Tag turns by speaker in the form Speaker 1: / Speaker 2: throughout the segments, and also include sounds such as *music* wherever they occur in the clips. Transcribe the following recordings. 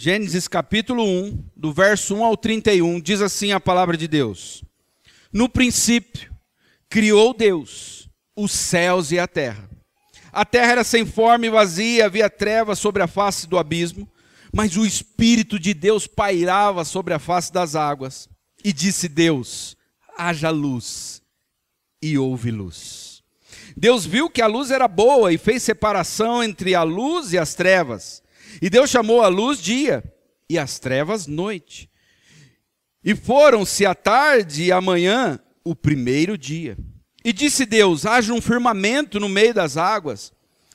Speaker 1: Gênesis capítulo 1, do verso 1 ao 31, diz assim a palavra de Deus: No princípio, criou Deus os céus e a terra. A terra era sem forma e vazia, havia trevas sobre a face do abismo, mas o Espírito de Deus pairava sobre a face das águas. E disse Deus: haja luz, e houve luz. Deus viu que a luz era boa e fez separação entre a luz e as trevas. E Deus chamou a luz dia e as trevas noite. E foram-se a tarde e a manhã o primeiro dia. E disse Deus: haja um firmamento no meio das águas,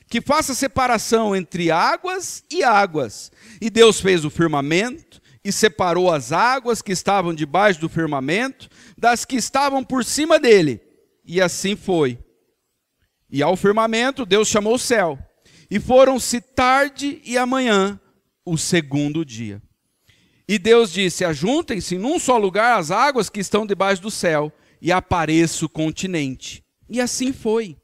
Speaker 1: que faça separação entre águas e águas. E Deus fez o firmamento e separou as águas que estavam debaixo do firmamento das que estavam por cima dele. E assim foi. E ao firmamento Deus chamou o céu. E foram-se tarde e amanhã o segundo dia. E Deus disse: Ajuntem-se num só lugar as águas que estão debaixo do céu, e apareça o continente. E assim foi.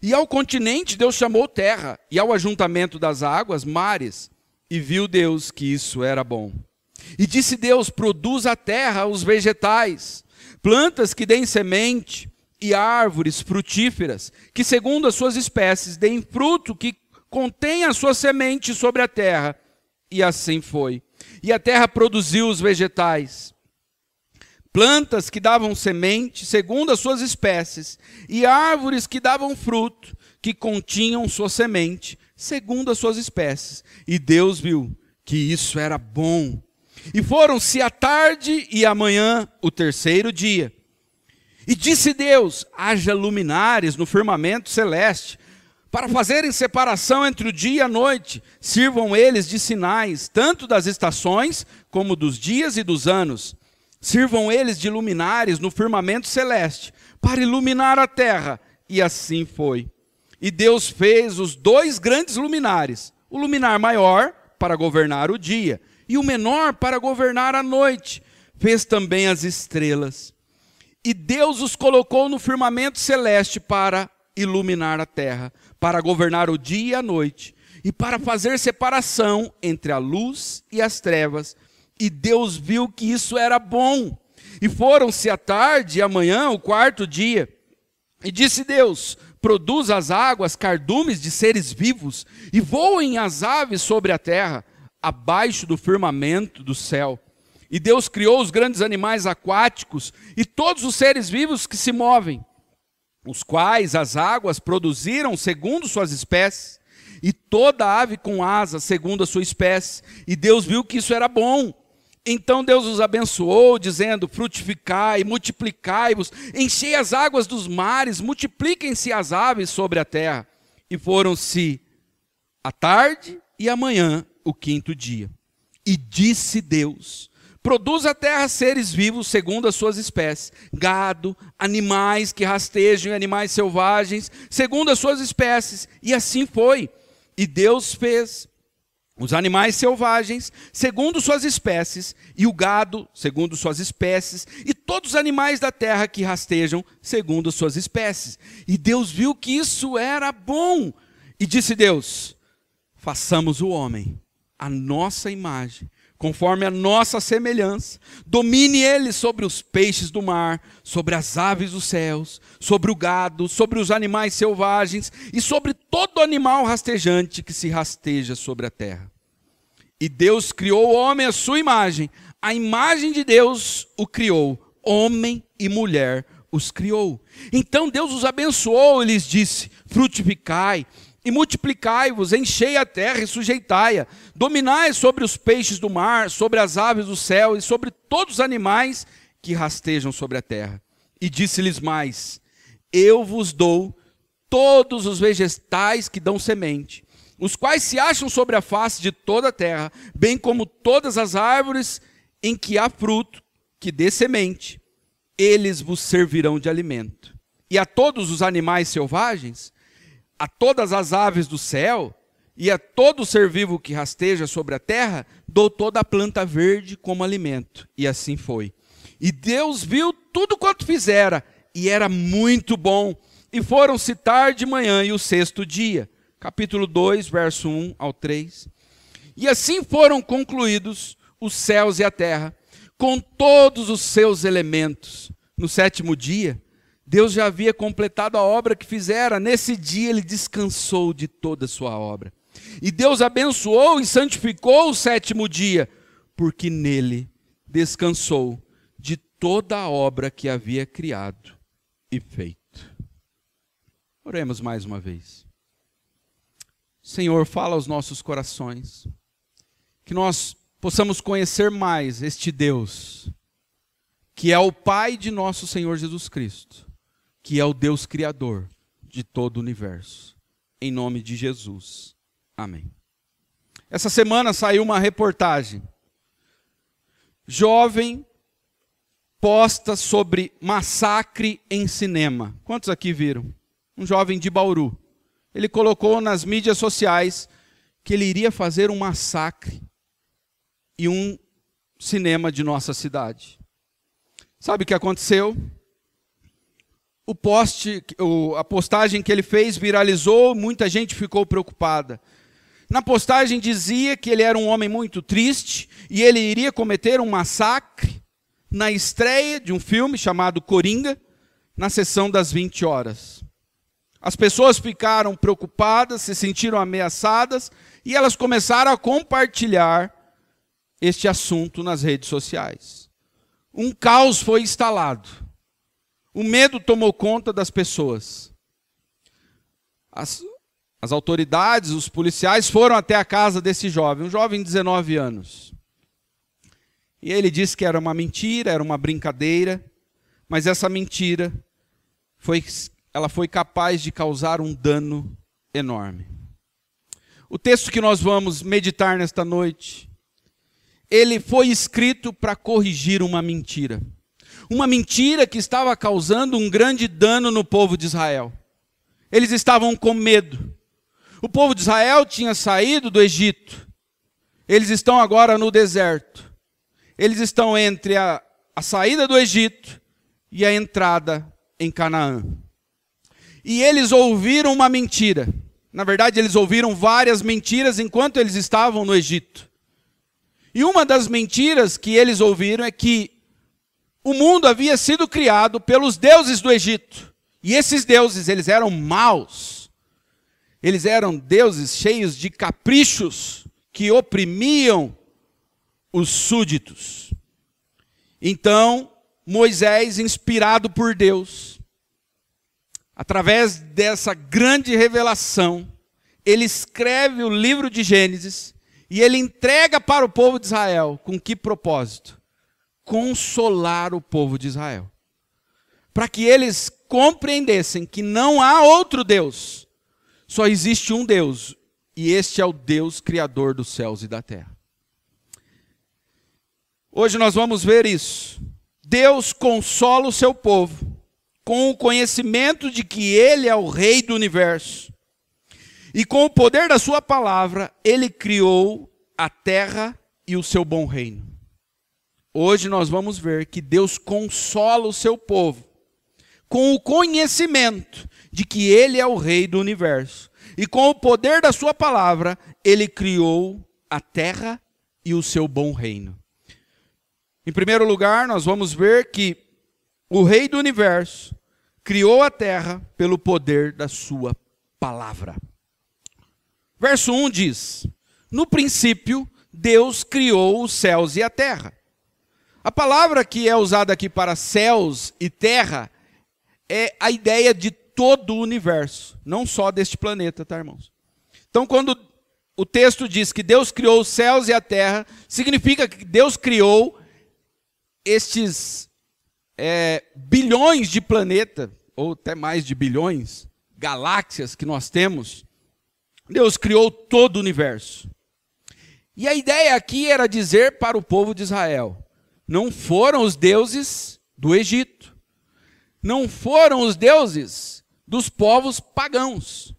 Speaker 1: E ao continente Deus chamou terra, e ao ajuntamento das águas, mares. E viu Deus que isso era bom. E disse Deus: Produz a terra os vegetais, plantas que deem semente, e árvores frutíferas, que segundo as suas espécies deem fruto que contém a sua semente sobre a terra. E assim foi. E a terra produziu os vegetais, plantas que davam semente segundo as suas espécies, e árvores que davam fruto que continham sua semente segundo as suas espécies. E Deus viu que isso era bom. E foram-se a tarde e a manhã, o terceiro dia. E disse Deus: haja luminares no firmamento celeste, para fazerem separação entre o dia e a noite, sirvam eles de sinais, tanto das estações como dos dias e dos anos. Sirvam eles de luminares no firmamento celeste, para iluminar a terra. E assim foi. E Deus fez os dois grandes luminares: o luminar maior para governar o dia, e o menor para governar a noite. Fez também as estrelas. E Deus os colocou no firmamento celeste para iluminar a terra, para governar o dia e a noite, e para fazer separação entre a luz e as trevas. E Deus viu que isso era bom. E foram-se a tarde e a manhã, o quarto dia. E disse Deus: Produz as águas cardumes de seres vivos, e voem as aves sobre a terra, abaixo do firmamento do céu. E Deus criou os grandes animais aquáticos e todos os seres vivos que se movem, os quais as águas produziram segundo suas espécies, e toda ave com asas segundo a sua espécie. E Deus viu que isso era bom. Então Deus os abençoou, dizendo: Frutificai, multiplicai-vos, enchei as águas dos mares, multipliquem-se as aves sobre a terra. E foram-se a tarde e a manhã, o quinto dia. E disse Deus: Produz a terra seres vivos segundo as suas espécies, gado, animais que rastejam animais selvagens, segundo as suas espécies. E assim foi. E Deus fez os animais selvagens, segundo suas espécies, e o gado, segundo suas espécies, e todos os animais da terra que rastejam, segundo suas espécies. E Deus viu que isso era bom. E disse Deus: façamos o homem, a nossa imagem conforme a nossa semelhança. Domine ele sobre os peixes do mar, sobre as aves dos céus, sobre o gado, sobre os animais selvagens e sobre todo animal rastejante que se rasteja sobre a terra. E Deus criou o homem à sua imagem, a imagem de Deus o criou, homem e mulher os criou. Então Deus os abençoou e lhes disse: frutificai e multiplicai-vos, enchei a terra e sujeitai-a, dominai sobre os peixes do mar, sobre as aves do céu e sobre todos os animais que rastejam sobre a terra. E disse-lhes mais: Eu vos dou todos os vegetais que dão semente, os quais se acham sobre a face de toda a terra, bem como todas as árvores em que há fruto que dê semente, eles vos servirão de alimento. E a todos os animais selvagens, a todas as aves do céu e a todo ser vivo que rasteja sobre a terra, dou toda a planta verde como alimento. E assim foi. E Deus viu tudo quanto fizera, e era muito bom. E foram-se tarde de manhã e o sexto dia. Capítulo 2, verso 1 ao 3. E assim foram concluídos os céus e a terra, com todos os seus elementos. No sétimo dia, Deus já havia completado a obra que fizera. Nesse dia ele descansou de toda a sua obra. E Deus abençoou e santificou o sétimo dia, porque nele descansou de toda a obra que havia criado e feito. Oremos mais uma vez. Senhor, fala aos nossos corações, que nós possamos conhecer mais este Deus, que é o Pai de nosso Senhor Jesus Cristo, que é o Deus Criador de todo o universo. Em nome de Jesus. Amém. Essa semana saiu uma reportagem. Jovem posta sobre massacre em cinema. Quantos aqui viram? Um jovem de Bauru ele colocou nas mídias sociais que ele iria fazer um massacre e um cinema de nossa cidade. Sabe o que aconteceu? O post, a postagem que ele fez viralizou, muita gente ficou preocupada. Na postagem dizia que ele era um homem muito triste e ele iria cometer um massacre na estreia de um filme chamado Coringa, na sessão das 20 horas. As pessoas ficaram preocupadas, se sentiram ameaçadas e elas começaram a compartilhar este assunto nas redes sociais. Um caos foi instalado. O medo tomou conta das pessoas. As, as autoridades, os policiais foram até a casa desse jovem, um jovem de 19 anos. E ele disse que era uma mentira, era uma brincadeira, mas essa mentira foi ela foi capaz de causar um dano enorme. O texto que nós vamos meditar nesta noite, ele foi escrito para corrigir uma mentira. Uma mentira que estava causando um grande dano no povo de Israel. Eles estavam com medo. O povo de Israel tinha saído do Egito. Eles estão agora no deserto. Eles estão entre a, a saída do Egito e a entrada em Canaã e eles ouviram uma mentira. Na verdade, eles ouviram várias mentiras enquanto eles estavam no Egito. E uma das mentiras que eles ouviram é que o mundo havia sido criado pelos deuses do Egito. E esses deuses, eles eram maus. Eles eram deuses cheios de caprichos que oprimiam os súditos. Então, Moisés, inspirado por Deus, através dessa grande revelação, ele escreve o livro de Gênesis e ele entrega para o povo de Israel com que propósito? Consolar o povo de Israel. Para que eles compreendessem que não há outro Deus, só existe um Deus, e este é o Deus criador dos céus e da terra. Hoje nós vamos ver isso. Deus consola o seu povo com o conhecimento de que Ele é o Rei do universo. E com o poder da Sua palavra, Ele criou a terra e o seu bom reino. Hoje nós vamos ver que Deus consola o seu povo com o conhecimento de que Ele é o Rei do universo. E com o poder da Sua palavra, Ele criou a terra e o seu bom reino. Em primeiro lugar, nós vamos ver que o Rei do universo criou a terra pelo poder da sua palavra. Verso 1 diz: No princípio, Deus criou os céus e a terra. A palavra que é usada aqui para céus e terra é a ideia de todo o universo, não só deste planeta, tá, irmãos? Então, quando o texto diz que Deus criou os céus e a terra, significa que Deus criou estes é, bilhões de planetas, ou até mais de bilhões, galáxias que nós temos, Deus criou todo o universo. E a ideia aqui era dizer para o povo de Israel: não foram os deuses do Egito, não foram os deuses dos povos pagãos.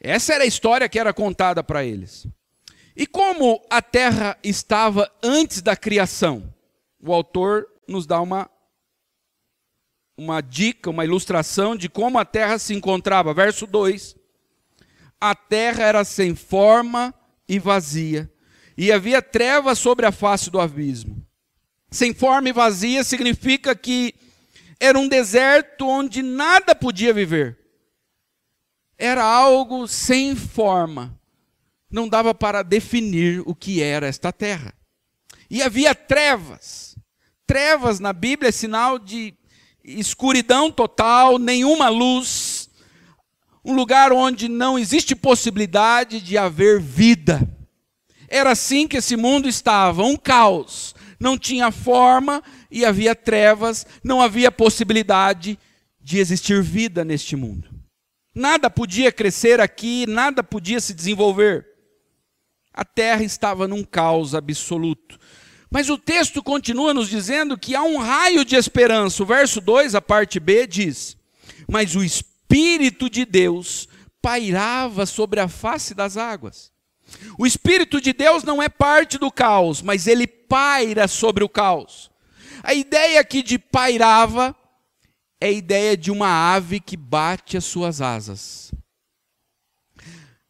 Speaker 1: Essa era a história que era contada para eles. E como a terra estava antes da criação? O autor nos dá uma, uma dica, uma ilustração de como a terra se encontrava. Verso 2: A terra era sem forma e vazia, e havia trevas sobre a face do abismo. Sem forma e vazia significa que era um deserto onde nada podia viver. Era algo sem forma. Não dava para definir o que era esta terra. E havia trevas. Trevas na Bíblia é sinal de escuridão total, nenhuma luz. Um lugar onde não existe possibilidade de haver vida. Era assim que esse mundo estava, um caos. Não tinha forma e havia trevas, não havia possibilidade de existir vida neste mundo. Nada podia crescer aqui, nada podia se desenvolver. A terra estava num caos absoluto. Mas o texto continua nos dizendo que há um raio de esperança. O verso 2, a parte B, diz: Mas o Espírito de Deus pairava sobre a face das águas. O Espírito de Deus não é parte do caos, mas ele paira sobre o caos. A ideia aqui de pairava é a ideia de uma ave que bate as suas asas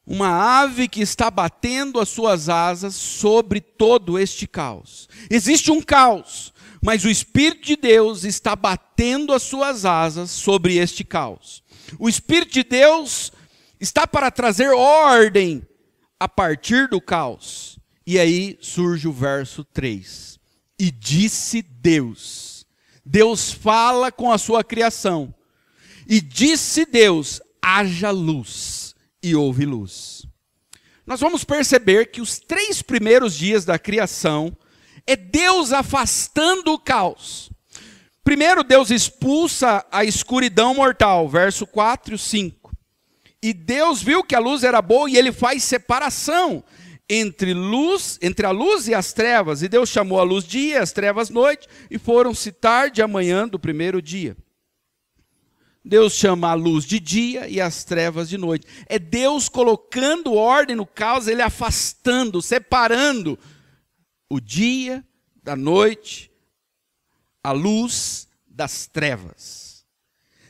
Speaker 1: uma ave que está batendo as suas asas sobre todo este caos. Existe um caos, mas o Espírito de Deus está batendo as suas asas sobre este caos. O Espírito de Deus está para trazer ordem a partir do caos. E aí surge o verso 3. E disse Deus. Deus fala com a sua criação. E disse Deus: haja luz e houve luz. Nós vamos perceber que os três primeiros dias da criação é Deus afastando o caos. Primeiro, Deus expulsa a escuridão mortal, verso 4 e 5. E Deus viu que a luz era boa e ele faz separação entre luz, entre a luz e as trevas. E Deus chamou a luz dia, as trevas noite, e foram-se tarde e amanhã do primeiro dia. Deus chama a luz de dia e as trevas de noite. É Deus colocando ordem no caos, ele afastando, separando o dia da noite, a luz das trevas.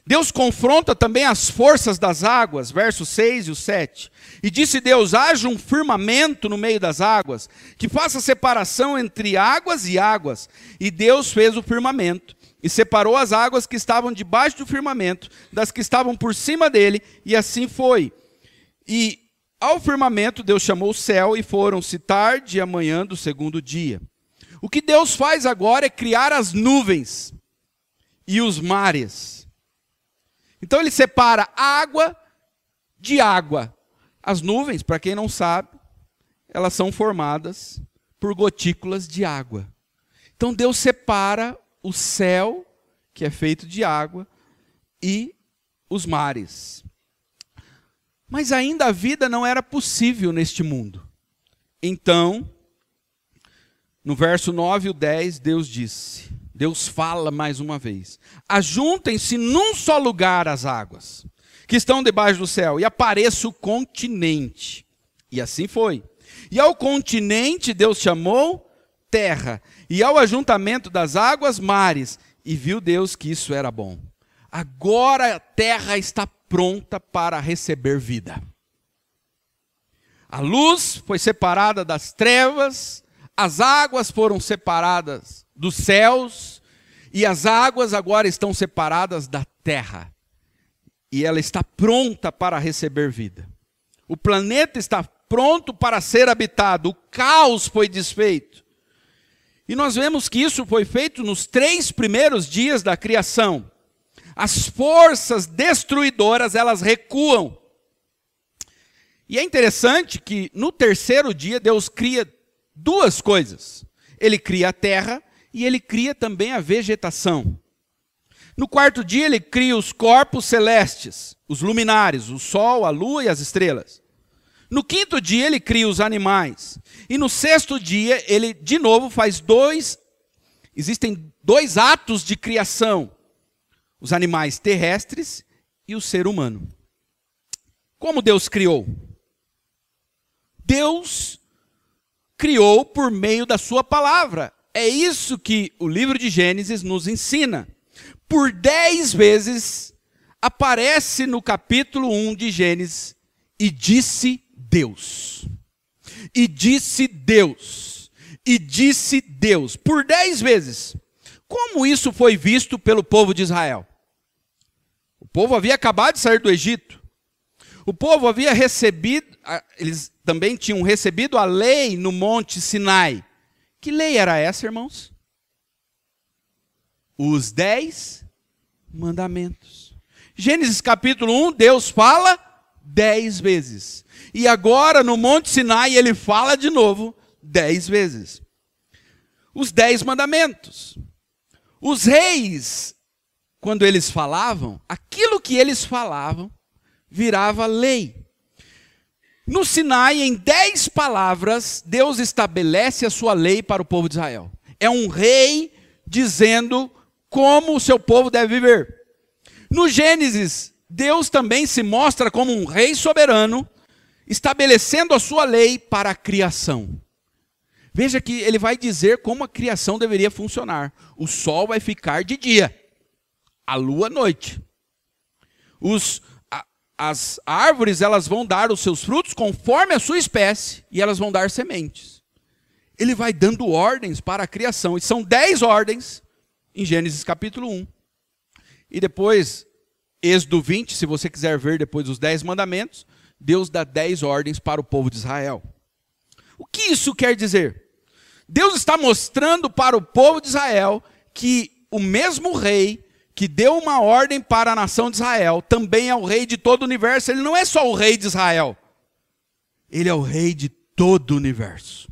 Speaker 1: Deus confronta também as forças das águas, versos 6 e o 7. E disse Deus: haja um firmamento no meio das águas, que faça separação entre águas e águas. E Deus fez o firmamento e separou as águas que estavam debaixo do firmamento das que estavam por cima dele, e assim foi. E ao firmamento Deus chamou o céu, e foram-se tarde e amanhã do segundo dia. O que Deus faz agora é criar as nuvens e os mares. Então ele separa água de água. As nuvens, para quem não sabe, elas são formadas por gotículas de água. Então Deus separa o céu, que é feito de água, e os mares. Mas ainda a vida não era possível neste mundo. Então, no verso 9 e 10, Deus disse: Deus fala mais uma vez: Ajuntem-se num só lugar as águas que estão debaixo do céu, e apareça o continente. E assim foi. E ao continente Deus chamou terra, e ao ajuntamento das águas, mares. E viu Deus que isso era bom. Agora a terra está pronta para receber vida. A luz foi separada das trevas, as águas foram separadas dos céus, e as águas agora estão separadas da terra. E ela está pronta para receber vida. O planeta está pronto para ser habitado, o caos foi desfeito. E nós vemos que isso foi feito nos três primeiros dias da criação. As forças destruidoras, elas recuam. E é interessante que no terceiro dia Deus cria duas coisas. Ele cria a terra e ele cria também a vegetação. No quarto dia ele cria os corpos celestes, os luminares, o sol, a lua e as estrelas. No quinto dia ele cria os animais. E no sexto dia ele de novo faz dois existem dois atos de criação: os animais terrestres e o ser humano. Como Deus criou? Deus criou por meio da sua palavra. É isso que o livro de Gênesis nos ensina. Por dez vezes aparece no capítulo 1 de Gênesis e disse Deus. E disse Deus. E disse Deus. Por dez vezes. Como isso foi visto pelo povo de Israel? O povo havia acabado de sair do Egito. O povo havia recebido, eles também tinham recebido a lei no Monte Sinai. Que lei era essa, irmãos? Os dez mandamentos. Gênesis capítulo 1, Deus fala dez vezes. E agora no Monte Sinai ele fala de novo dez vezes. Os dez mandamentos. Os reis, quando eles falavam, aquilo que eles falavam virava lei. No Sinai, em dez palavras, Deus estabelece a sua lei para o povo de Israel. É um rei dizendo como o seu povo deve viver. No Gênesis, Deus também se mostra como um rei soberano, estabelecendo a sua lei para a criação. Veja que ele vai dizer como a criação deveria funcionar. O sol vai ficar de dia, a lua à noite. Os, as árvores elas vão dar os seus frutos conforme a sua espécie e elas vão dar sementes. Ele vai dando ordens para a criação, e são dez ordens em Gênesis capítulo 1. E depois, Êxodo 20, se você quiser ver depois os dez mandamentos, Deus dá dez ordens para o povo de Israel. O que isso quer dizer? Deus está mostrando para o povo de Israel que o mesmo rei que deu uma ordem para a nação de Israel também é o rei de todo o universo. Ele não é só o rei de Israel, ele é o rei de todo o universo.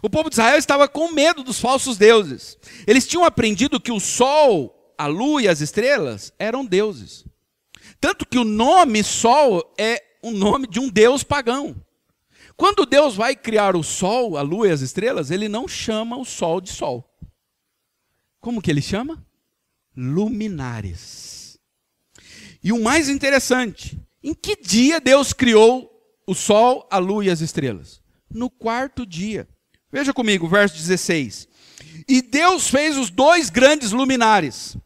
Speaker 1: O povo de Israel estava com medo dos falsos deuses. Eles tinham aprendido que o sol, a lua e as estrelas eram deuses. Tanto que o nome sol é o nome de um deus pagão. Quando Deus vai criar o sol, a lua e as estrelas, ele não chama o sol de sol. Como que ele chama? Luminares. E o mais interessante, em que dia Deus criou o sol, a lua e as estrelas? No quarto dia. Veja comigo, verso 16. E Deus fez os dois grandes luminares: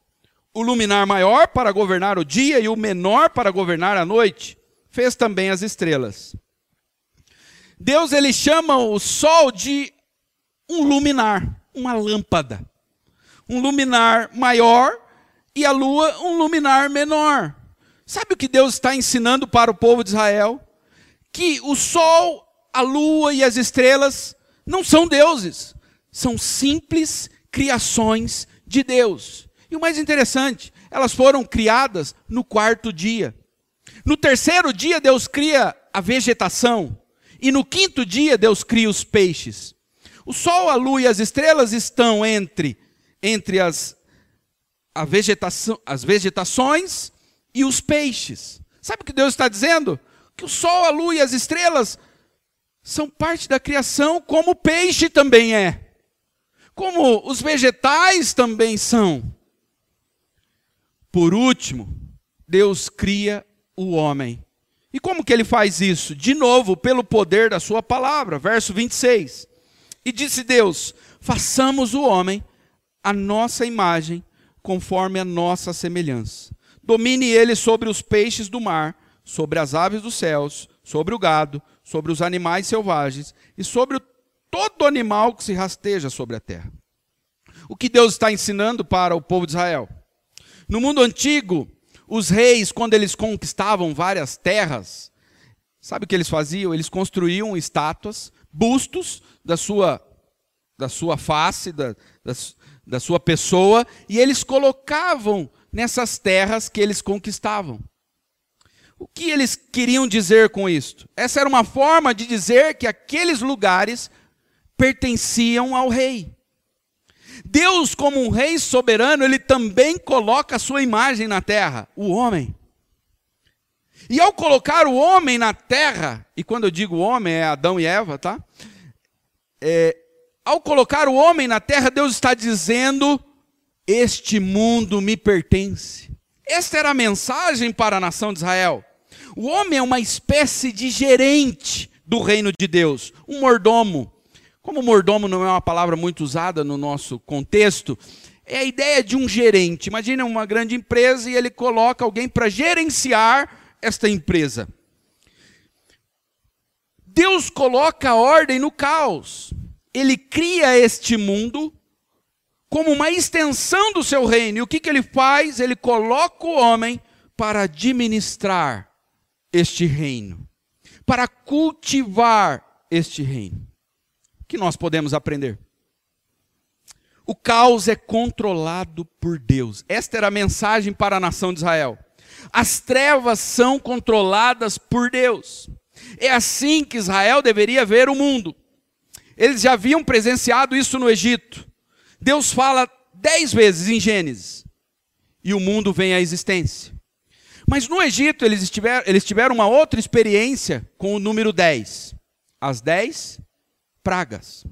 Speaker 1: o luminar maior para governar o dia e o menor para governar a noite. Fez também as estrelas. Deus ele chama o sol de um luminar, uma lâmpada. Um luminar maior e a lua um luminar menor. Sabe o que Deus está ensinando para o povo de Israel? Que o sol, a lua e as estrelas não são deuses, são simples criações de Deus. E o mais interessante, elas foram criadas no quarto dia. No terceiro dia, Deus cria a vegetação. E no quinto dia, Deus cria os peixes. O sol, a lua e as estrelas estão entre, entre as, a vegetação, as vegetações e os peixes. Sabe o que Deus está dizendo? Que o sol, a lua e as estrelas são parte da criação, como o peixe também é, como os vegetais também são. Por último, Deus cria o homem. E como que ele faz isso? De novo, pelo poder da sua palavra, verso 26. E disse Deus: façamos o homem a nossa imagem, conforme a nossa semelhança. Domine ele sobre os peixes do mar, sobre as aves dos céus, sobre o gado, sobre os animais selvagens e sobre todo animal que se rasteja sobre a terra. O que Deus está ensinando para o povo de Israel? No mundo antigo, os reis, quando eles conquistavam várias terras, sabe o que eles faziam? Eles construíam estátuas, bustos da sua, da sua face, da, da, da sua pessoa, e eles colocavam nessas terras que eles conquistavam. O que eles queriam dizer com isto? Essa era uma forma de dizer que aqueles lugares pertenciam ao rei. Deus, como um rei soberano, ele também coloca a sua imagem na terra, o homem. E ao colocar o homem na terra, e quando eu digo homem é Adão e Eva, tá? É, ao colocar o homem na terra, Deus está dizendo: Este mundo me pertence. Esta era a mensagem para a nação de Israel. O homem é uma espécie de gerente do reino de Deus, um mordomo. Como mordomo não é uma palavra muito usada no nosso contexto, é a ideia de um gerente. Imagina uma grande empresa e ele coloca alguém para gerenciar esta empresa. Deus coloca ordem no caos. Ele cria este mundo como uma extensão do seu reino. E o que, que ele faz? Ele coloca o homem para administrar este reino, para cultivar este reino. O que nós podemos aprender? O caos é controlado por Deus. Esta era a mensagem para a nação de Israel. As trevas são controladas por Deus. É assim que Israel deveria ver o mundo. Eles já haviam presenciado isso no Egito. Deus fala dez vezes em Gênesis e o mundo vem à existência. Mas no Egito eles tiveram, eles tiveram uma outra experiência com o número 10. As dez pragas.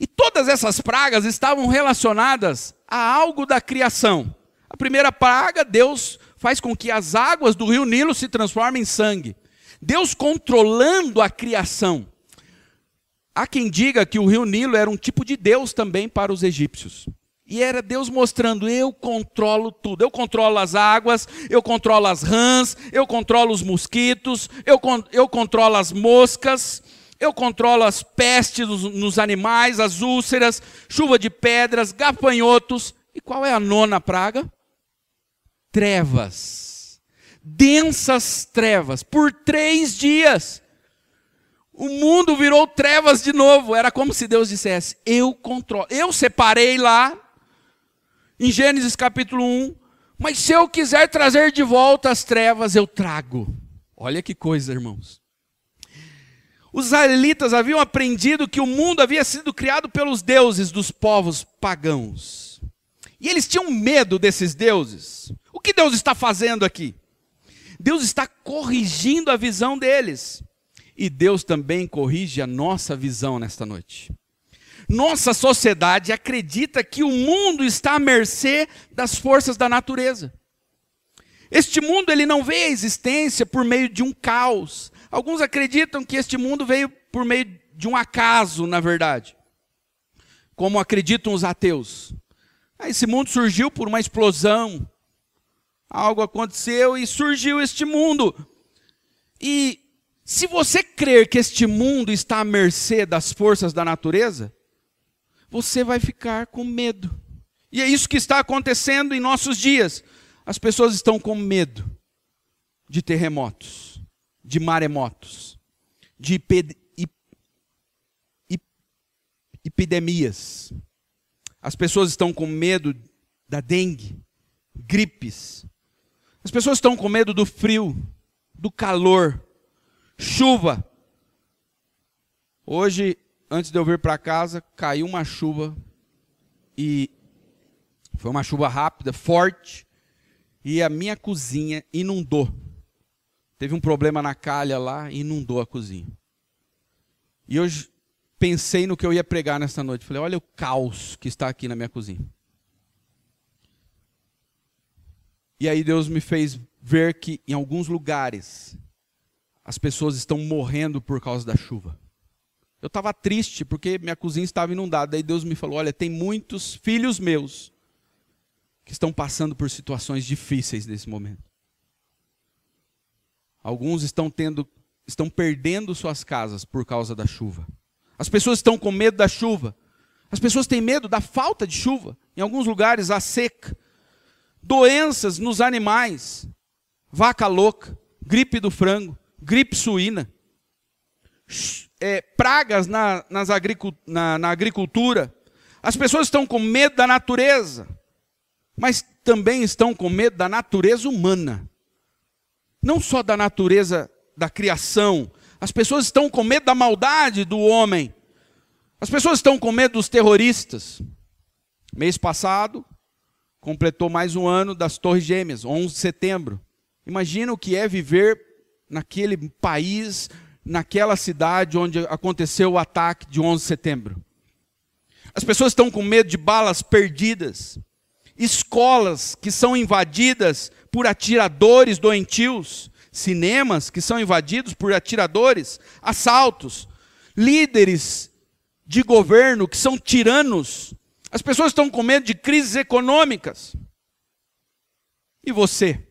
Speaker 1: E todas essas pragas estavam relacionadas a algo da criação. A primeira praga, Deus faz com que as águas do rio Nilo se transformem em sangue. Deus controlando a criação. Há quem diga que o rio Nilo era um tipo de Deus também para os egípcios. E era Deus mostrando: eu controlo tudo. Eu controlo as águas, eu controlo as rãs, eu controlo os mosquitos, eu, eu controlo as moscas, eu controlo as pestes nos, nos animais, as úlceras, chuva de pedras, gafanhotos. E qual é a nona praga? Trevas. Densas trevas. Por três dias. O mundo virou trevas de novo. Era como se Deus dissesse: Eu controlo. Eu separei lá em Gênesis capítulo 1. Mas se eu quiser trazer de volta as trevas, eu trago. Olha que coisa, irmãos. Os israelitas haviam aprendido que o mundo havia sido criado pelos deuses dos povos pagãos. E eles tinham medo desses deuses. O que Deus está fazendo aqui? Deus está corrigindo a visão deles. E Deus também corrige a nossa visão nesta noite. Nossa sociedade acredita que o mundo está à mercê das forças da natureza. Este mundo ele não veio à existência por meio de um caos. Alguns acreditam que este mundo veio por meio de um acaso, na verdade. Como acreditam os ateus. Ah, esse mundo surgiu por uma explosão. Algo aconteceu e surgiu este mundo. E se você crer que este mundo está à mercê das forças da natureza, você vai ficar com medo. E é isso que está acontecendo em nossos dias. As pessoas estão com medo de terremotos, de maremotos, de epidemias. As pessoas estão com medo da dengue, gripes. As pessoas estão com medo do frio, do calor, chuva. Hoje antes de eu vir para casa, caiu uma chuva e foi uma chuva rápida, forte, e a minha cozinha inundou. Teve um problema na calha lá e inundou a cozinha. E hoje pensei no que eu ia pregar nessa noite. Falei, olha o caos que está aqui na minha cozinha. E aí Deus me fez ver que em alguns lugares as pessoas estão morrendo por causa da chuva. Eu estava triste porque minha cozinha estava inundada. Daí Deus me falou: Olha, tem muitos filhos meus que estão passando por situações difíceis nesse momento. Alguns estão tendo, estão perdendo suas casas por causa da chuva. As pessoas estão com medo da chuva. As pessoas têm medo da falta de chuva. Em alguns lugares, a seca. Doenças nos animais. Vaca louca, gripe do frango, gripe suína é, pragas na, nas na, na agricultura. As pessoas estão com medo da natureza, mas também estão com medo da natureza humana. Não só da natureza da criação. As pessoas estão com medo da maldade do homem. As pessoas estão com medo dos terroristas. Mês passado, completou mais um ano das Torres Gêmeas, 11 de setembro. Imagina o que é viver naquele país naquela cidade onde aconteceu o ataque de 11 de setembro. As pessoas estão com medo de balas perdidas, escolas que são invadidas por atiradores doentios, cinemas que são invadidos por atiradores, assaltos, líderes de governo que são tiranos. As pessoas estão com medo de crises econômicas. E você?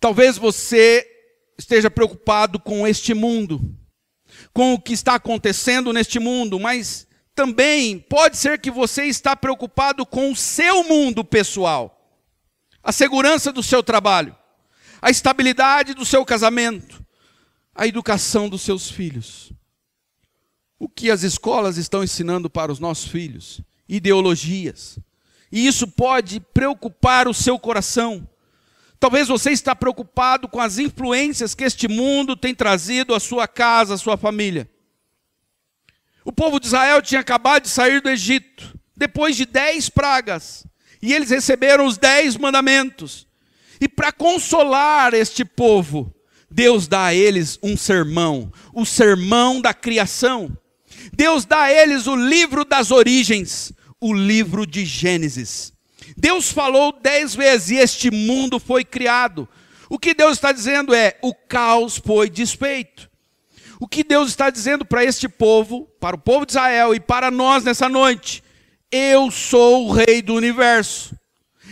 Speaker 1: Talvez você esteja preocupado com este mundo, com o que está acontecendo neste mundo, mas também pode ser que você está preocupado com o seu mundo pessoal, a segurança do seu trabalho, a estabilidade do seu casamento, a educação dos seus filhos. O que as escolas estão ensinando para os nossos filhos? Ideologias. E isso pode preocupar o seu coração. Talvez você está preocupado com as influências que este mundo tem trazido à sua casa, à sua família. O povo de Israel tinha acabado de sair do Egito, depois de dez pragas, e eles receberam os dez mandamentos. E para consolar este povo, Deus dá a eles um sermão, o sermão da criação. Deus dá a eles o livro das origens, o livro de Gênesis. Deus falou dez vezes e este mundo foi criado. O que Deus está dizendo é: o caos foi desfeito. O que Deus está dizendo para este povo, para o povo de Israel e para nós nessa noite? Eu sou o rei do universo.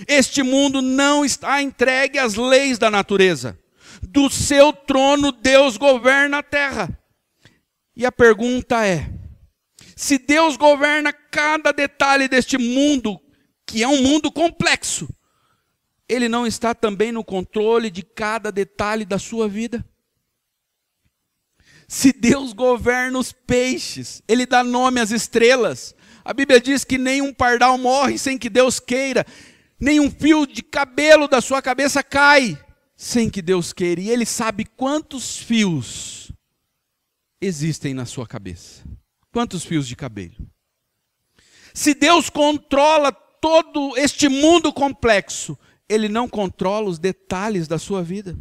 Speaker 1: Este mundo não está entregue às leis da natureza. Do seu trono Deus governa a terra. E a pergunta é: se Deus governa cada detalhe deste mundo, que é um mundo complexo, ele não está também no controle de cada detalhe da sua vida? Se Deus governa os peixes, Ele dá nome às estrelas. A Bíblia diz que nenhum pardal morre sem que Deus queira, nenhum fio de cabelo da sua cabeça cai sem que Deus queira. E Ele sabe quantos fios existem na sua cabeça. Quantos fios de cabelo? Se Deus controla todo este mundo complexo, ele não controla os detalhes da sua vida.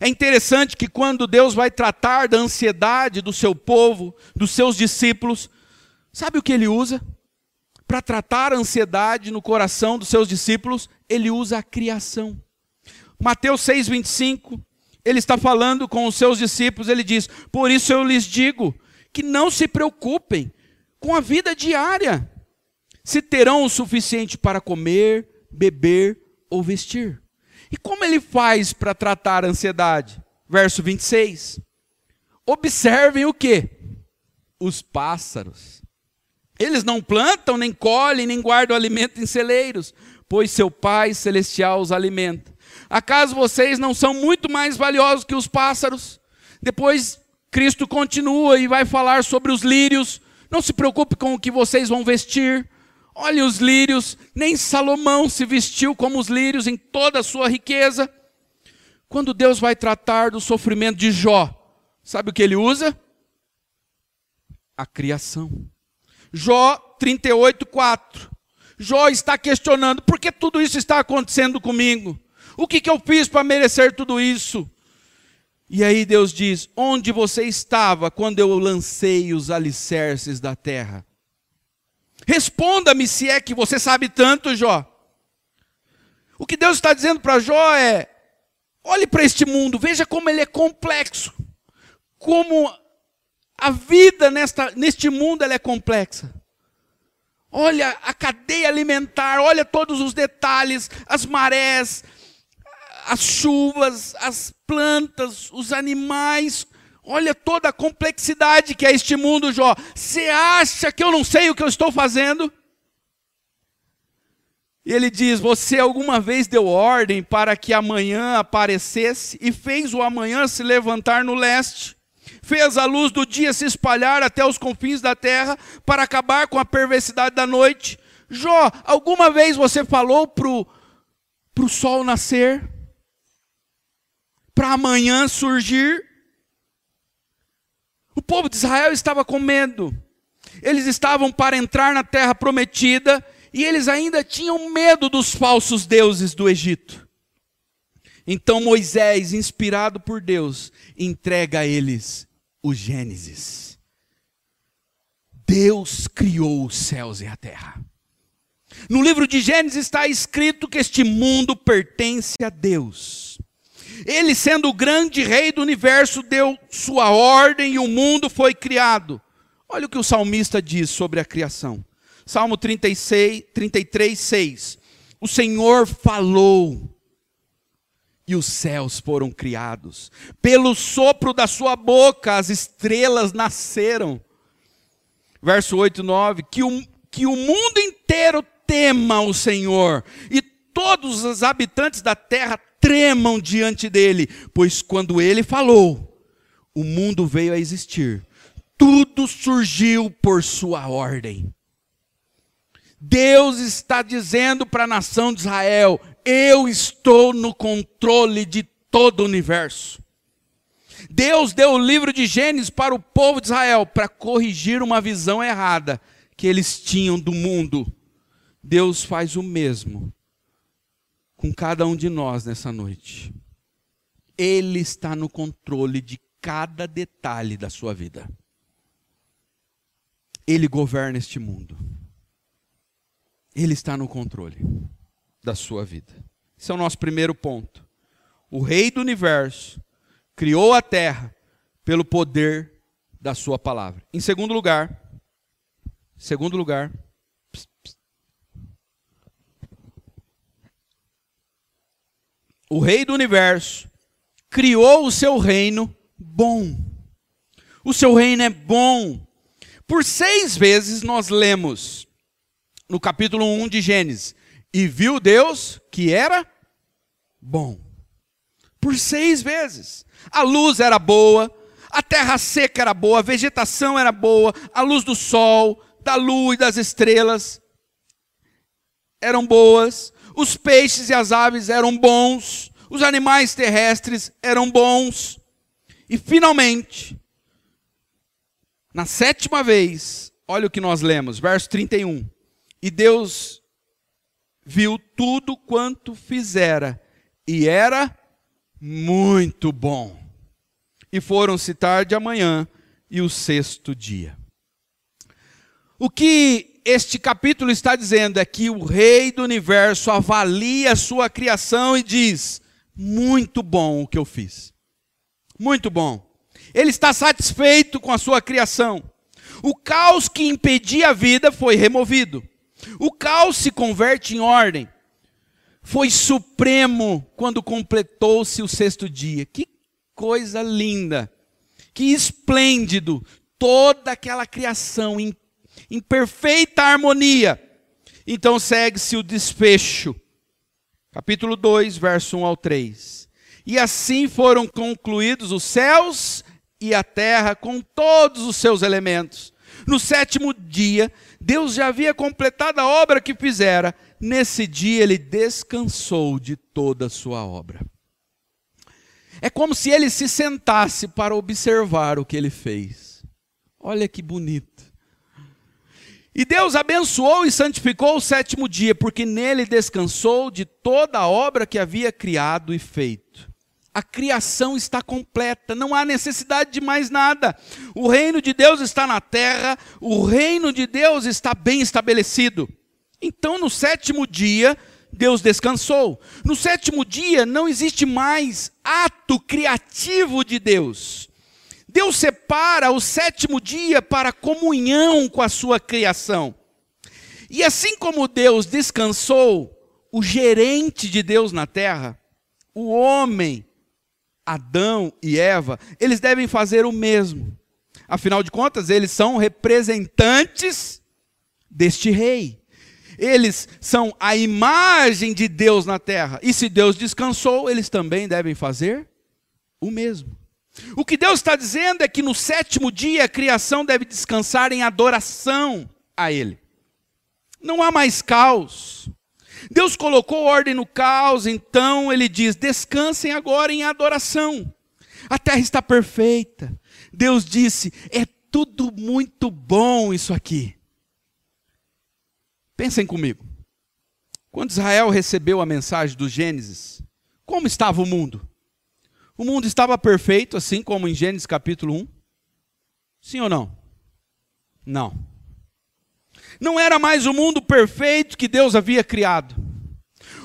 Speaker 1: É interessante que quando Deus vai tratar da ansiedade do seu povo, dos seus discípulos, sabe o que ele usa? Para tratar a ansiedade no coração dos seus discípulos, ele usa a criação. Mateus 6:25, ele está falando com os seus discípulos, ele diz: "Por isso eu lhes digo que não se preocupem com a vida diária, se terão o suficiente para comer, beber ou vestir. E como ele faz para tratar a ansiedade? Verso 26. Observem o que? Os pássaros. Eles não plantam, nem colhem, nem guardam alimento em celeiros, pois seu Pai celestial os alimenta. Acaso vocês não são muito mais valiosos que os pássaros? Depois Cristo continua e vai falar sobre os lírios. Não se preocupe com o que vocês vão vestir. Olhe os lírios, nem Salomão se vestiu como os lírios em toda a sua riqueza. Quando Deus vai tratar do sofrimento de Jó, sabe o que ele usa? A criação. Jó 38, 4. Jó está questionando: por que tudo isso está acontecendo comigo? O que, que eu fiz para merecer tudo isso? E aí Deus diz: onde você estava quando eu lancei os alicerces da terra? Responda-me se é que você sabe tanto, Jó. O que Deus está dizendo para Jó é: olhe para este mundo, veja como ele é complexo, como a vida nesta, neste mundo ela é complexa. Olha a cadeia alimentar, olha todos os detalhes, as marés, as chuvas, as plantas, os animais, Olha toda a complexidade que é este mundo, Jó. Você acha que eu não sei o que eu estou fazendo? E ele diz: Você alguma vez deu ordem para que amanhã aparecesse e fez o amanhã se levantar no leste? Fez a luz do dia se espalhar até os confins da terra para acabar com a perversidade da noite? Jó, alguma vez você falou para o sol nascer? Para amanhã surgir? O povo de Israel estava com medo. Eles estavam para entrar na terra prometida e eles ainda tinham medo dos falsos deuses do Egito. Então Moisés, inspirado por Deus, entrega a eles o Gênesis. Deus criou os céus e a terra. No livro de Gênesis está escrito que este mundo pertence a Deus. Ele, sendo o grande rei do universo, deu sua ordem e o mundo foi criado. Olha o que o salmista diz sobre a criação. Salmo 36, 33, 6. O Senhor falou e os céus foram criados. Pelo sopro da sua boca as estrelas nasceram. Verso 8 e 9: que o, que o mundo inteiro tema o Senhor, e todos os habitantes da terra tremam diante dele, pois quando ele falou, o mundo veio a existir. Tudo surgiu por sua ordem. Deus está dizendo para a nação de Israel: eu estou no controle de todo o universo. Deus deu o livro de Gênesis para o povo de Israel para corrigir uma visão errada que eles tinham do mundo. Deus faz o mesmo com cada um de nós nessa noite. Ele está no controle de cada detalhe da sua vida. Ele governa este mundo. Ele está no controle da sua vida. Esse é o nosso primeiro ponto. O Rei do universo criou a terra pelo poder da sua palavra. Em segundo lugar, segundo lugar, o Rei do universo criou o seu reino bom. O seu reino é bom. Por seis vezes nós lemos no capítulo 1 de Gênesis: e viu Deus que era bom. Por seis vezes. A luz era boa, a terra seca era boa, a vegetação era boa, a luz do sol, da lua e das estrelas eram boas, os peixes e as aves eram bons, os animais terrestres eram bons. E finalmente, na sétima vez, olha o que nós lemos, verso 31. E Deus viu tudo quanto fizera, e era muito bom. E foram-se tarde amanhã e o sexto dia. O que este capítulo está dizendo é que o Rei do universo avalia a sua criação e diz: muito bom o que eu fiz. Muito bom. Ele está satisfeito com a sua criação. O caos que impedia a vida foi removido. O caos se converte em ordem. Foi supremo quando completou-se o sexto dia. Que coisa linda! Que esplêndido! Toda aquela criação em, em perfeita harmonia. Então segue-se o desfecho. Capítulo 2, verso 1 ao 3. E assim foram concluídos os céus e a terra com todos os seus elementos. No sétimo dia, Deus já havia completado a obra que fizera. Nesse dia ele descansou de toda a sua obra. É como se ele se sentasse para observar o que ele fez. Olha que bonito. E Deus abençoou e santificou o sétimo dia, porque nele descansou de toda a obra que havia criado e feito a criação está completa, não há necessidade de mais nada. O reino de Deus está na terra, o reino de Deus está bem estabelecido. Então, no sétimo dia, Deus descansou. No sétimo dia, não existe mais ato criativo de Deus. Deus separa o sétimo dia para comunhão com a sua criação. E assim como Deus descansou, o gerente de Deus na terra, o homem, Adão e Eva, eles devem fazer o mesmo. Afinal de contas, eles são representantes deste rei. Eles são a imagem de Deus na terra. E se Deus descansou, eles também devem fazer o mesmo. O que Deus está dizendo é que no sétimo dia a criação deve descansar em adoração a Ele. Não há mais caos, Deus colocou ordem no caos, então ele diz: descansem agora em adoração. A terra está perfeita. Deus disse: é tudo muito bom isso aqui. Pensem comigo. Quando Israel recebeu a mensagem do Gênesis, como estava o mundo? O mundo estava perfeito, assim como em Gênesis capítulo 1? Sim ou não? Não. Não era mais o mundo perfeito que Deus havia criado.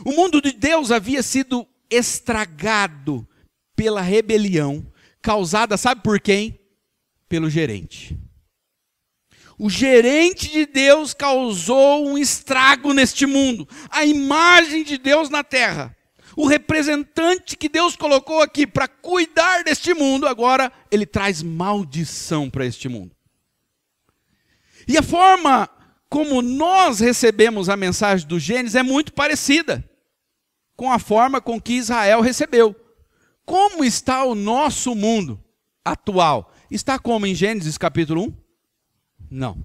Speaker 1: O mundo de Deus havia sido estragado pela rebelião causada, sabe por quem? Pelo gerente. O gerente de Deus causou um estrago neste mundo. A imagem de Deus na terra. O representante que Deus colocou aqui para cuidar deste mundo, agora ele traz maldição para este mundo. E a forma como nós recebemos a mensagem do Gênesis é muito parecida com a forma com que Israel recebeu. Como está o nosso mundo atual? Está como em Gênesis capítulo 1? Não.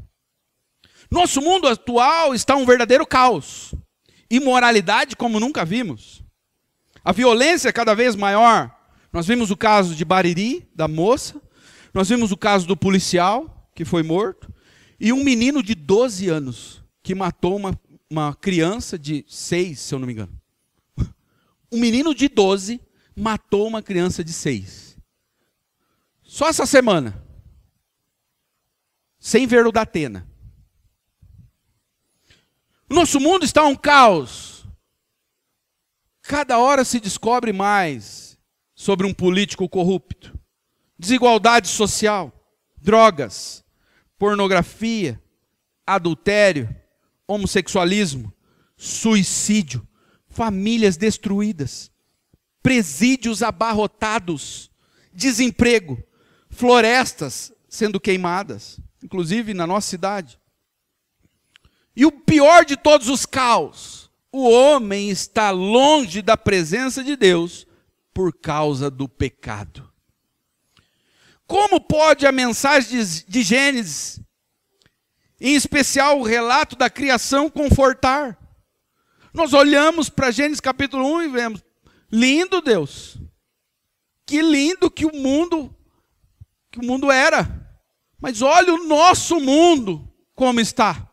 Speaker 1: Nosso mundo atual está um verdadeiro caos. Imoralidade como nunca vimos. A violência é cada vez maior. Nós vimos o caso de Bariri, da moça. Nós vimos o caso do policial, que foi morto. E um menino de 12 anos, que matou uma, uma criança de 6, se eu não me engano. *laughs* Um menino de 12 matou uma criança de 6. Só essa semana. Sem ver o da Atena. O nosso mundo está um caos. Cada hora se descobre mais sobre um político corrupto, desigualdade social, drogas, pornografia, adultério, homossexualismo, suicídio, famílias destruídas, presídios abarrotados, desemprego, florestas sendo queimadas, inclusive na nossa cidade. E o pior de todos os caos, o homem está longe da presença de Deus por causa do pecado. Como pode a mensagem de Gênesis, em especial o relato da criação, confortar? Nós olhamos para Gênesis capítulo 1 e vemos, lindo Deus. Que lindo que o mundo que o mundo era. Mas olha o nosso mundo como está.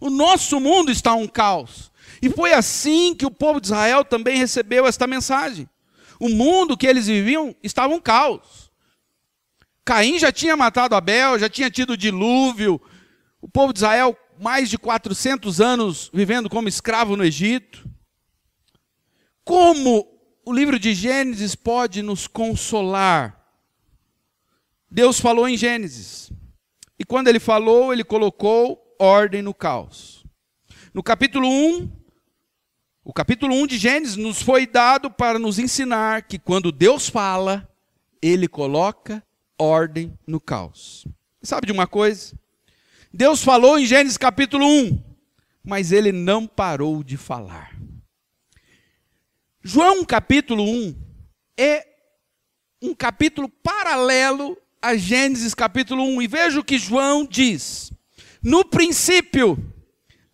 Speaker 1: O nosso mundo está um caos. E foi assim que o povo de Israel também recebeu esta mensagem. O mundo que eles viviam estava um caos. Caim já tinha matado Abel, já tinha tido dilúvio. O povo de Israel, mais de 400 anos vivendo como escravo no Egito. Como o livro de Gênesis pode nos consolar? Deus falou em Gênesis. E quando ele falou, ele colocou ordem no caos. No capítulo 1, o capítulo 1 de Gênesis nos foi dado para nos ensinar que quando Deus fala, ele coloca ordem no caos. sabe de uma coisa? Deus falou em Gênesis capítulo 1, mas ele não parou de falar. João capítulo 1 é um capítulo paralelo a Gênesis capítulo 1 e veja o que João diz. No princípio,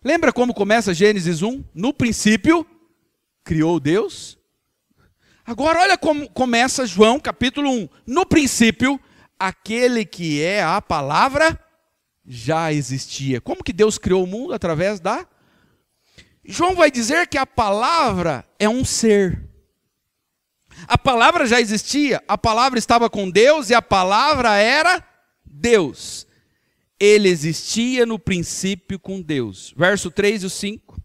Speaker 1: lembra como começa Gênesis 1? No princípio, criou Deus. Agora, olha como começa João capítulo 1. No princípio, aquele que é a palavra já existia. Como que Deus criou o mundo através da. João vai dizer que a palavra é um ser. A palavra já existia, a palavra estava com Deus e a palavra era Deus ele existia no princípio com Deus. Verso 3 e 5.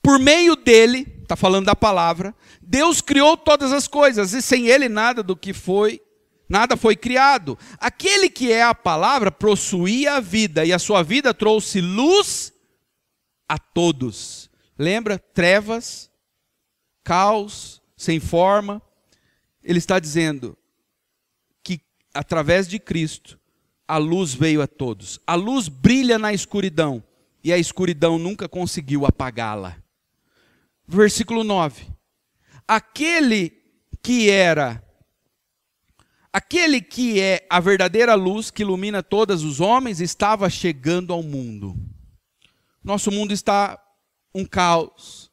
Speaker 1: Por meio dele, está falando da palavra, Deus criou todas as coisas, e sem ele nada do que foi, nada foi criado. Aquele que é a palavra possuía a vida, e a sua vida trouxe luz a todos. Lembra? Trevas, caos, sem forma. Ele está dizendo que através de Cristo, a luz veio a todos. A luz brilha na escuridão e a escuridão nunca conseguiu apagá-la. Versículo 9. Aquele que era aquele que é a verdadeira luz que ilumina todos os homens estava chegando ao mundo. Nosso mundo está um caos.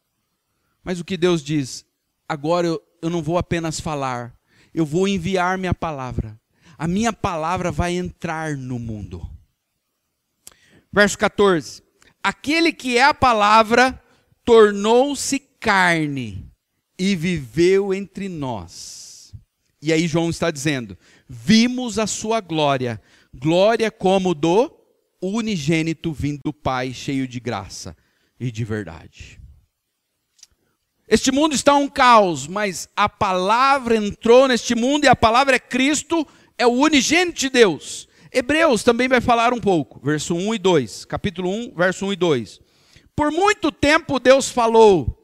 Speaker 1: Mas o que Deus diz? Agora eu, eu não vou apenas falar, eu vou enviar minha palavra a minha palavra vai entrar no mundo. Verso 14: Aquele que é a palavra tornou-se carne e viveu entre nós. E aí João está dizendo: Vimos a sua glória, glória como do unigênito vindo do Pai, cheio de graça e de verdade. Este mundo está um caos, mas a palavra entrou neste mundo e a palavra é Cristo é o unigênito de Deus. Hebreus também vai falar um pouco, verso 1 e 2, capítulo 1, verso 1 e 2. Por muito tempo Deus falou,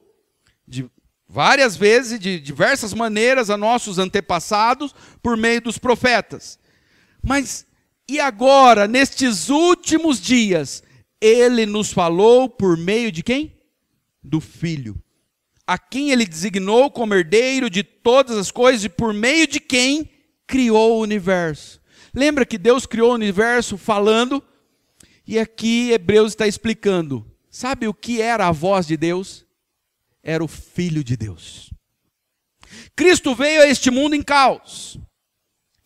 Speaker 1: de, várias vezes, de diversas maneiras, a nossos antepassados por meio dos profetas. Mas e agora, nestes últimos dias, ele nos falou por meio de quem? Do Filho. A quem ele designou como herdeiro de todas as coisas e por meio de quem criou o universo. Lembra que Deus criou o universo falando? E aqui Hebreus está explicando. Sabe o que era a voz de Deus? Era o Filho de Deus. Cristo veio a este mundo em caos.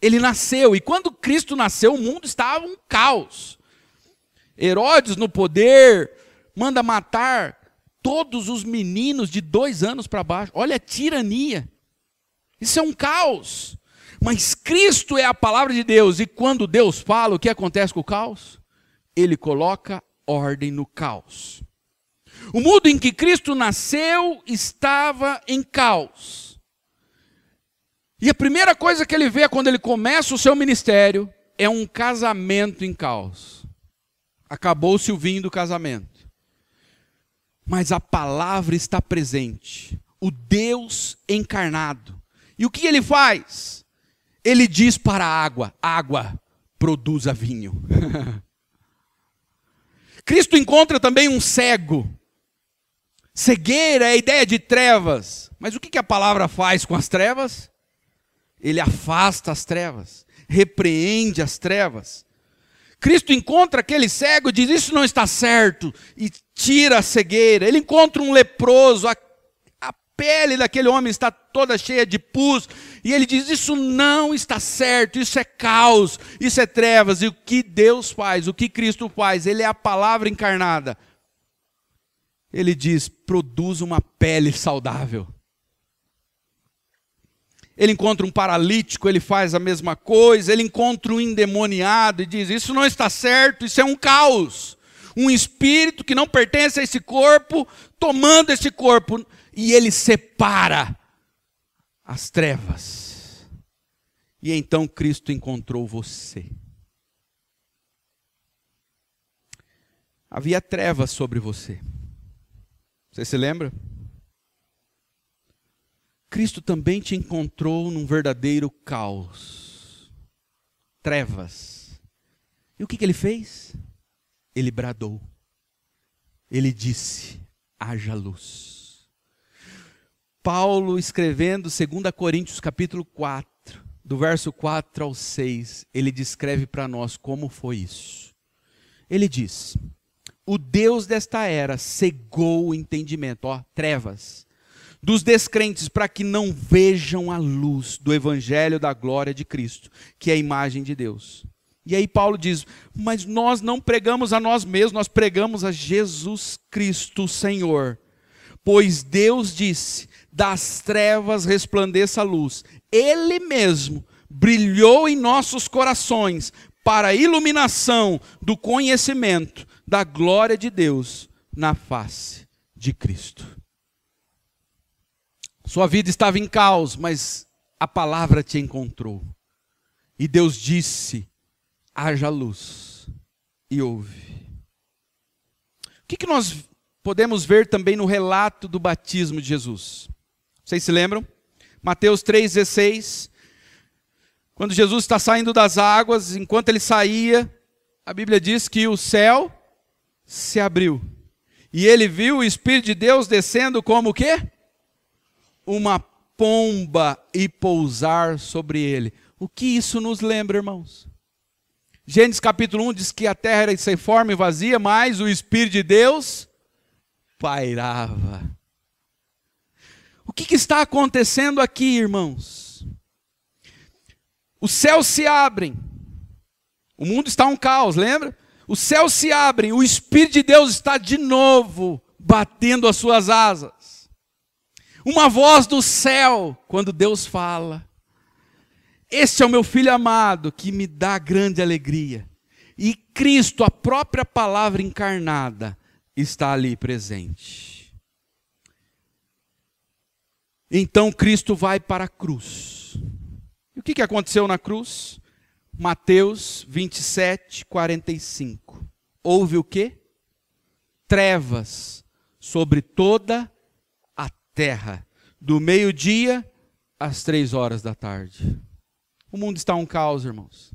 Speaker 1: Ele nasceu, e quando Cristo nasceu, o mundo estava um caos. Herodes no poder, manda matar todos os meninos de dois anos para baixo. Olha a tirania. Isso é um caos. Mas Cristo é a palavra de Deus, e quando Deus fala, o que acontece com o caos? Ele coloca ordem no caos. O mundo em que Cristo nasceu estava em caos. E a primeira coisa que ele vê quando ele começa o seu ministério é um casamento em caos. Acabou-se o vinho do casamento. Mas a palavra está presente. O Deus encarnado. E o que ele faz? Ele diz para a água: água, produza vinho. *laughs* Cristo encontra também um cego. Cegueira é a ideia de trevas. Mas o que a palavra faz com as trevas? ele afasta as trevas, repreende as trevas. Cristo encontra aquele cego e diz: Isso não está certo, e tira a cegueira. Ele encontra um leproso, pele daquele homem está toda cheia de pus, e ele diz: Isso não está certo, isso é caos, isso é trevas. E o que Deus faz, o que Cristo faz? Ele é a palavra encarnada. Ele diz: Produz uma pele saudável. Ele encontra um paralítico, ele faz a mesma coisa. Ele encontra um endemoniado e diz: Isso não está certo, isso é um caos. Um espírito que não pertence a esse corpo, tomando esse corpo. E ele separa as trevas. E então Cristo encontrou você. Havia trevas sobre você. Você se lembra? Cristo também te encontrou num verdadeiro caos, trevas. E o que, que ele fez? Ele bradou. Ele disse: haja luz. Paulo escrevendo 2 Coríntios capítulo 4, do verso 4 ao 6, ele descreve para nós como foi isso. Ele diz: O Deus desta era cegou o entendimento, ó, trevas dos descrentes para que não vejam a luz do evangelho da glória de Cristo, que é a imagem de Deus. E aí Paulo diz: "Mas nós não pregamos a nós mesmos, nós pregamos a Jesus Cristo, Senhor. Pois Deus disse: das trevas resplandeça a luz. Ele mesmo brilhou em nossos corações para a iluminação do conhecimento da glória de Deus na face de Cristo. Sua vida estava em caos, mas a palavra te encontrou. E Deus disse: haja luz. E houve. O que, que nós podemos ver também no relato do batismo de Jesus? Vocês se lembram? Mateus 3,16. Quando Jesus está saindo das águas, enquanto ele saía, a Bíblia diz que o céu se abriu. E ele viu o Espírito de Deus descendo como o quê? uma pomba e pousar sobre ele. O que isso nos lembra, irmãos? Gênesis capítulo 1 diz que a terra era sem forma e vazia, mas o Espírito de Deus pairava. O que, que está acontecendo aqui, irmãos? Os céus se abrem, o mundo está um caos, lembra? Os céus se abrem, o Espírito de Deus está de novo batendo as suas asas. Uma voz do céu, quando Deus fala. Este é o meu filho amado, que me dá grande alegria. E Cristo, a própria palavra encarnada, está ali presente. Então Cristo vai para a cruz. E o que, que aconteceu na cruz? Mateus 27, 45. Houve o que? Trevas sobre toda terra, do meio-dia às três horas da tarde. O mundo está um caos, irmãos.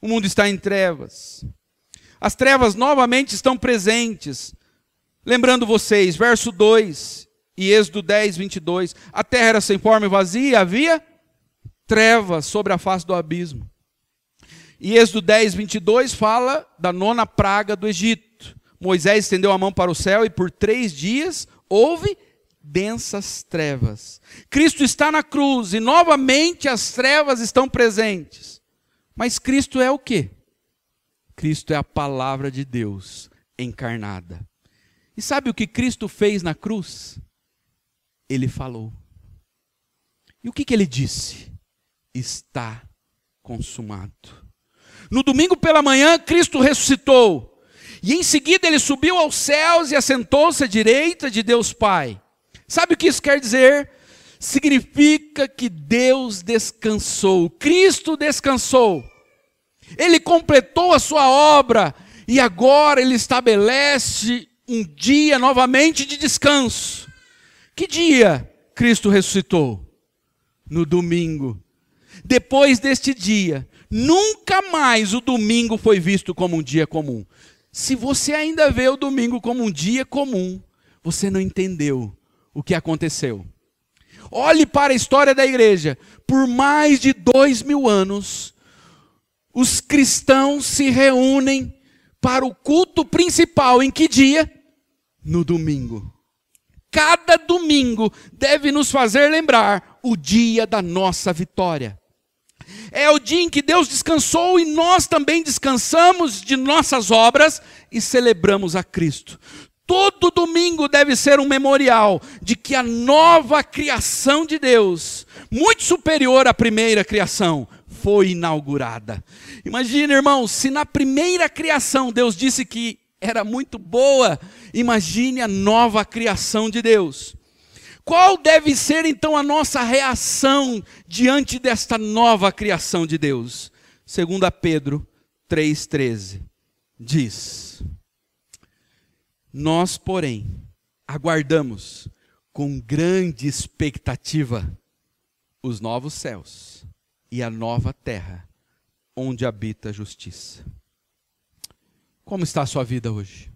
Speaker 1: O mundo está em trevas. As trevas novamente estão presentes. Lembrando vocês, verso 2 e Êxodo 10, 22. A terra era sem forma e vazia, havia trevas sobre a face do abismo. E Êxodo 10, 22 fala da nona praga do Egito. Moisés estendeu a mão para o céu e por três dias houve densas trevas. Cristo está na cruz e novamente as trevas estão presentes. Mas Cristo é o que? Cristo é a palavra de Deus encarnada. E sabe o que Cristo fez na cruz? Ele falou. E o que, que ele disse? Está consumado. No domingo pela manhã, Cristo ressuscitou. E em seguida ele subiu aos céus e assentou-se à direita de Deus Pai. Sabe o que isso quer dizer? Significa que Deus descansou, Cristo descansou. Ele completou a sua obra e agora ele estabelece um dia novamente de descanso. Que dia Cristo ressuscitou? No domingo. Depois deste dia, nunca mais o domingo foi visto como um dia comum. Se você ainda vê o domingo como um dia comum, você não entendeu o que aconteceu. Olhe para a história da igreja. Por mais de dois mil anos, os cristãos se reúnem para o culto principal. Em que dia? No domingo. Cada domingo deve nos fazer lembrar o dia da nossa vitória. É o dia em que Deus descansou e nós também descansamos de nossas obras e celebramos a Cristo. Todo domingo deve ser um memorial de que a nova criação de Deus, muito superior à primeira criação, foi inaugurada. Imagina, irmão, se na primeira criação Deus disse que era muito boa, imagine a nova criação de Deus. Qual deve ser então a nossa reação diante desta nova criação de Deus? Segundo Pedro 3:13 diz: Nós, porém, aguardamos com grande expectativa os novos céus e a nova terra onde habita a justiça. Como está a sua vida hoje?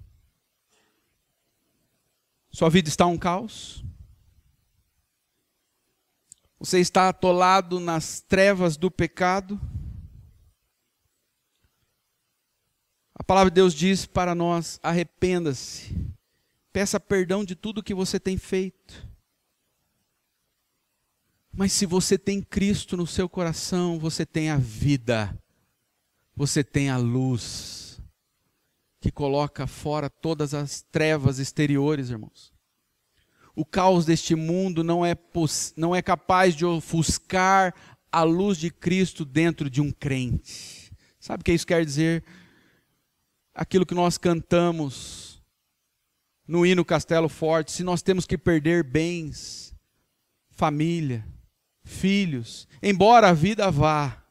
Speaker 1: Sua vida está um caos? Você está atolado nas trevas do pecado? A palavra de Deus diz para nós: arrependa-se, peça perdão de tudo que você tem feito. Mas se você tem Cristo no seu coração, você tem a vida, você tem a luz, que coloca fora todas as trevas exteriores, irmãos o caos deste mundo não é, não é capaz de ofuscar a luz de Cristo dentro de um crente. Sabe o que isso quer dizer? Aquilo que nós cantamos no hino Castelo Forte, se nós temos que perder bens, família, filhos, embora a vida vá,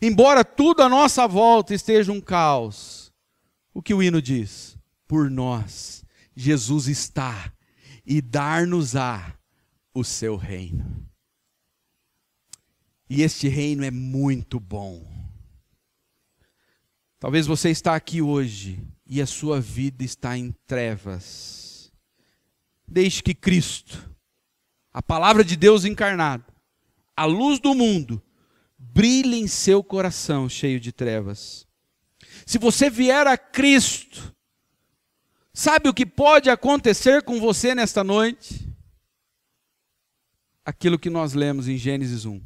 Speaker 1: embora tudo à nossa volta esteja um caos, o que o hino diz? Por nós, Jesus está e dar-nos-á o seu reino. E este reino é muito bom. Talvez você está aqui hoje e a sua vida está em trevas. Deixe que Cristo, a palavra de Deus encarnada, a luz do mundo, brilhe em seu coração cheio de trevas se você vier a Cristo, sabe o que pode acontecer com você nesta noite? Aquilo que nós lemos em Gênesis 1.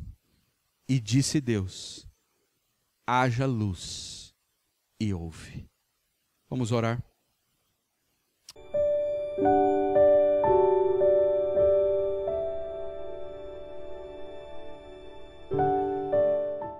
Speaker 1: E disse Deus: haja luz e ouve. Vamos orar.